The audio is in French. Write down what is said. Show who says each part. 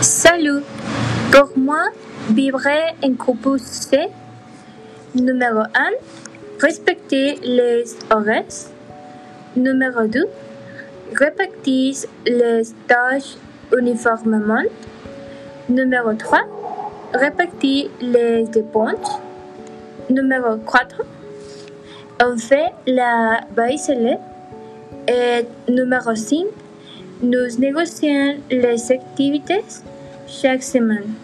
Speaker 1: Salut! Pour moi, vivre en groupe c'est Numéro 1. Respecter les horaires. Numéro 2. Répartir les tâches uniformément. Numéro 3. Répartir les dépenses. Numéro 4. On fait la vaisselle. Et numéro 5. Nous négocions les activités chaque semaine.